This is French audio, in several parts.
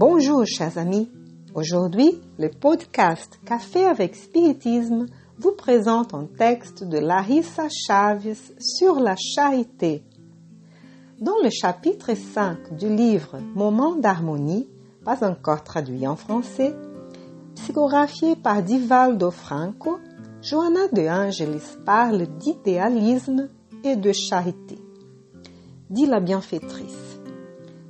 Bonjour chers amis. Aujourd'hui, le podcast Café avec Spiritisme vous présente un texte de Larissa Chaves sur la charité. Dans le chapitre 5 du livre Moment d'harmonie, pas encore traduit en français, psychographié par Divaldo Franco, Johanna de Angelis parle d'idéalisme et de charité. Dit la bienfaitrice,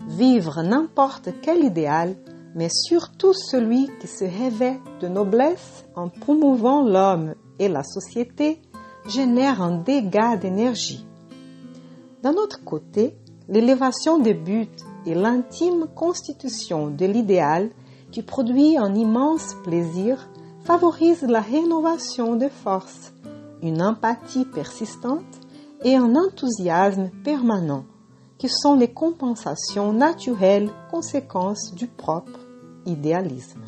vivre n'importe quel idéal, mais surtout celui qui se revêt de noblesse en promouvant l'homme et la société, génère un dégât d'énergie. D'un autre côté, l'élévation des buts et l'intime constitution de l'idéal qui produit un immense plaisir favorise la rénovation des forces, une empathie persistante et un enthousiasme permanent qui sont les compensations naturelles conséquences du propre idéalisme.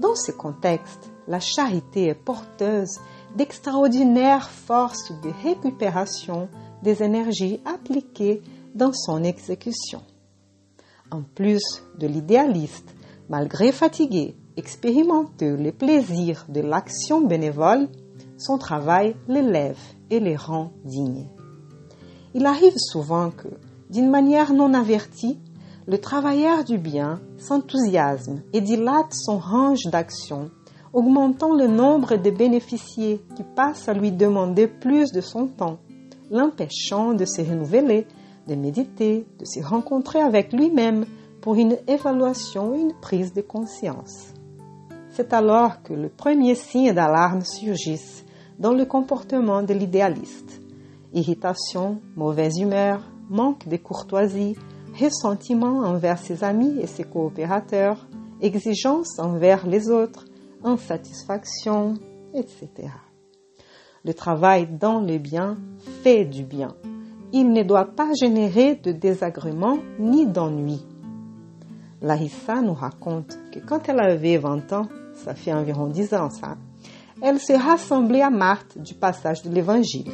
Dans ce contexte, la charité est porteuse d'extraordinaires forces de récupération des énergies appliquées dans son exécution. En plus de l'idéaliste, malgré fatigué, expérimenter les plaisirs de l'action bénévole, son travail l'élève et les rend dignes. Il arrive souvent que, d'une manière non avertie, le travailleur du bien s'enthousiasme et dilate son range d'action, augmentant le nombre de bénéficiaires qui passent à lui demander plus de son temps, l'empêchant de se renouveler, de méditer, de se rencontrer avec lui-même pour une évaluation et une prise de conscience. C'est alors que le premier signe d'alarme surgit dans le comportement de l'idéaliste. Irritation, mauvaise humeur, manque de courtoisie, ressentiment envers ses amis et ses coopérateurs, exigence envers les autres, insatisfaction, etc. Le travail dans le bien fait du bien. Il ne doit pas générer de désagréments ni d'ennui. Larissa nous raconte que quand elle avait 20 ans, ça fait environ 10 ans ça, elle se rassemblait à Marthe du passage de l'Évangile.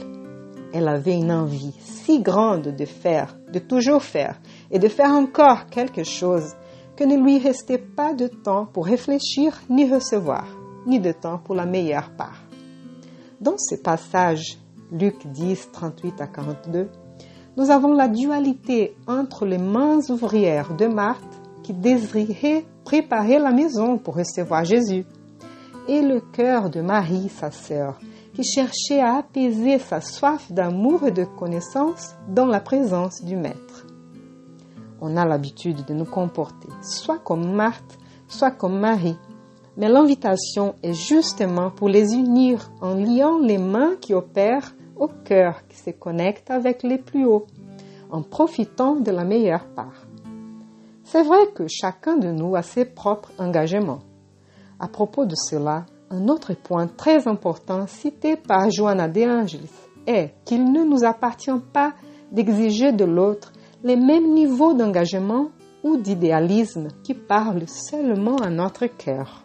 Elle avait une envie si grande de faire, de toujours faire, et de faire encore quelque chose, que ne lui restait pas de temps pour réfléchir ni recevoir, ni de temps pour la meilleure part. Dans ce passage, Luc 10, 38 à 42, nous avons la dualité entre les mains ouvrières de Marthe qui désiraient préparer la maison pour recevoir Jésus et le cœur de Marie, sa sœur, qui cherchait à apaiser sa soif d'amour et de connaissance dans la présence du Maître. On a l'habitude de nous comporter soit comme Marthe, soit comme Marie, mais l'invitation est justement pour les unir en liant les mains qui opèrent au cœur qui se connecte avec les plus hauts, en profitant de la meilleure part. C'est vrai que chacun de nous a ses propres engagements. À propos de cela, un autre point très important cité par Joanna de Angelis est qu'il ne nous appartient pas d'exiger de l'autre les mêmes niveaux d'engagement ou d'idéalisme qui parlent seulement à notre cœur.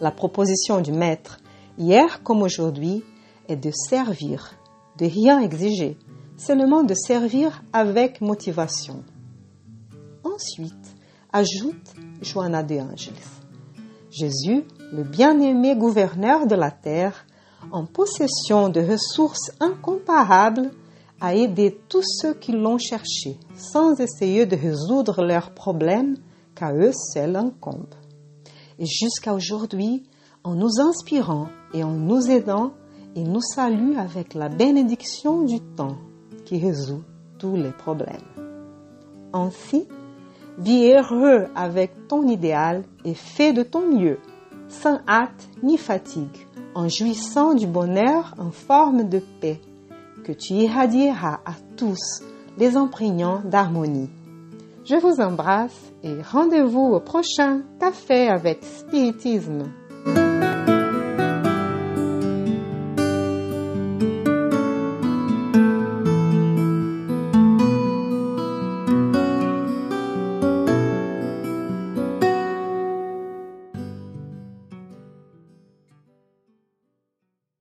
La proposition du maître, hier comme aujourd'hui, est de servir, de rien exiger, seulement de servir avec motivation. Ensuite, ajoute Joanna de Angelis. Jésus, le bien-aimé gouverneur de la terre, en possession de ressources incomparables, a aidé tous ceux qui l'ont cherché, sans essayer de résoudre leurs problèmes qu'à eux seuls incombent. Et jusqu'à aujourd'hui, en nous inspirant et en nous aidant, il nous salue avec la bénédiction du temps qui résout tous les problèmes. Ainsi, Vis heureux avec ton idéal et fais de ton mieux, sans hâte ni fatigue, en jouissant du bonheur en forme de paix, que tu irradieras à tous, les imprégnants d'harmonie. Je vous embrasse et rendez-vous au prochain Café avec Spiritisme.